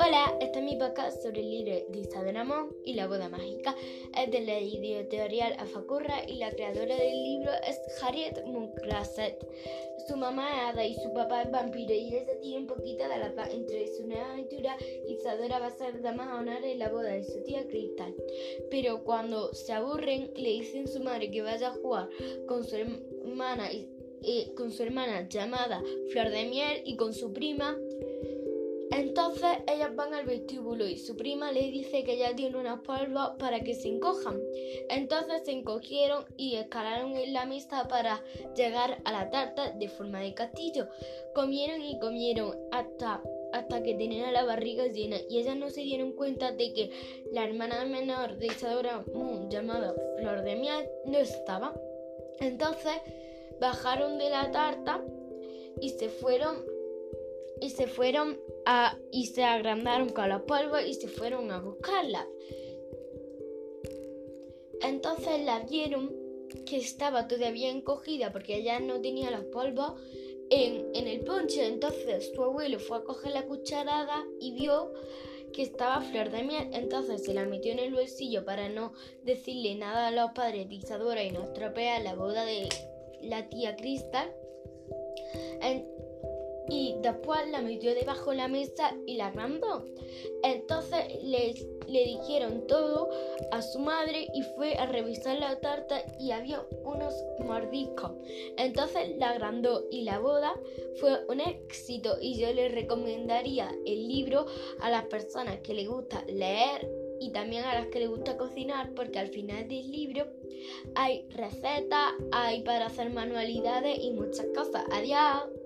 Hola, este es mi podcast sobre el libro de Isabel Amón y la boda mágica. Es de la editorial Afacurra y la creadora del libro es Harriet Munklaset. Su mamá es Ada y su papá es vampiro y ella tiene un poquito de la paz entre su nueva aventura. Isadora va a ser dama a honor en la boda de su tía Cristal. Pero cuando se aburren, le dicen a su madre que vaya a jugar con su hermana, eh, con su hermana llamada Flor de Miel y con su prima entonces ellas van al vestíbulo y su prima le dice que ella tiene unas polvos para que se encojan. Entonces se encogieron y escalaron en la mesa para llegar a la tarta de forma de castillo. Comieron y comieron hasta, hasta que tenían la barriga llena y ellas no se dieron cuenta de que la hermana menor de Isadora Moon llamada Flor de Miel no estaba. Entonces bajaron de la tarta y se fueron y se fueron a y se agrandaron con los polvos y se fueron a buscarla. Entonces la vieron que estaba todavía encogida porque ella no tenía los polvos en, en el ponche. Entonces su abuelo fue a coger la cucharada y vio que estaba flor de miel. Entonces se la metió en el bolsillo para no decirle nada a los padres de Isadora y no estropear la boda de la tía Cristal y después la metió debajo de la mesa y la agrandó. Entonces le, le dijeron todo a su madre y fue a revisar la tarta y había unos mordiscos. Entonces la agrandó y la boda fue un éxito y yo le recomendaría el libro a las personas que les gusta leer y también a las que les gusta cocinar porque al final del libro hay recetas, hay para hacer manualidades y muchas cosas. Adiós.